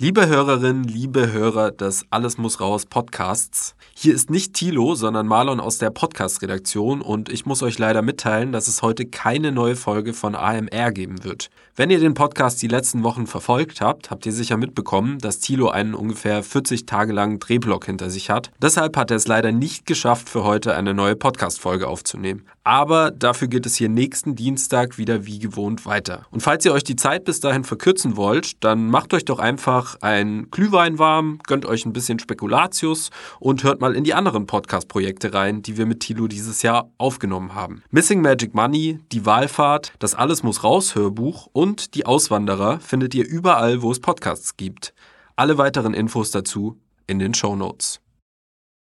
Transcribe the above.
Liebe Hörerinnen, liebe Hörer des Alles muss raus Podcasts. Hier ist nicht Thilo, sondern Marlon aus der Podcast-Redaktion und ich muss euch leider mitteilen, dass es heute keine neue Folge von AMR geben wird. Wenn ihr den Podcast die letzten Wochen verfolgt habt, habt ihr sicher mitbekommen, dass Thilo einen ungefähr 40 Tage langen Drehblock hinter sich hat. Deshalb hat er es leider nicht geschafft, für heute eine neue Podcast-Folge aufzunehmen. Aber dafür geht es hier nächsten Dienstag wieder wie gewohnt weiter. Und falls ihr euch die Zeit bis dahin verkürzen wollt, dann macht euch doch einfach ein Glühwein warm, gönnt euch ein bisschen Spekulatius und hört mal in die anderen Podcast-Projekte rein, die wir mit Tilo dieses Jahr aufgenommen haben. Missing Magic Money, Die Wahlfahrt, Das Alles muss raus Hörbuch und Die Auswanderer findet ihr überall, wo es Podcasts gibt. Alle weiteren Infos dazu in den Show Notes.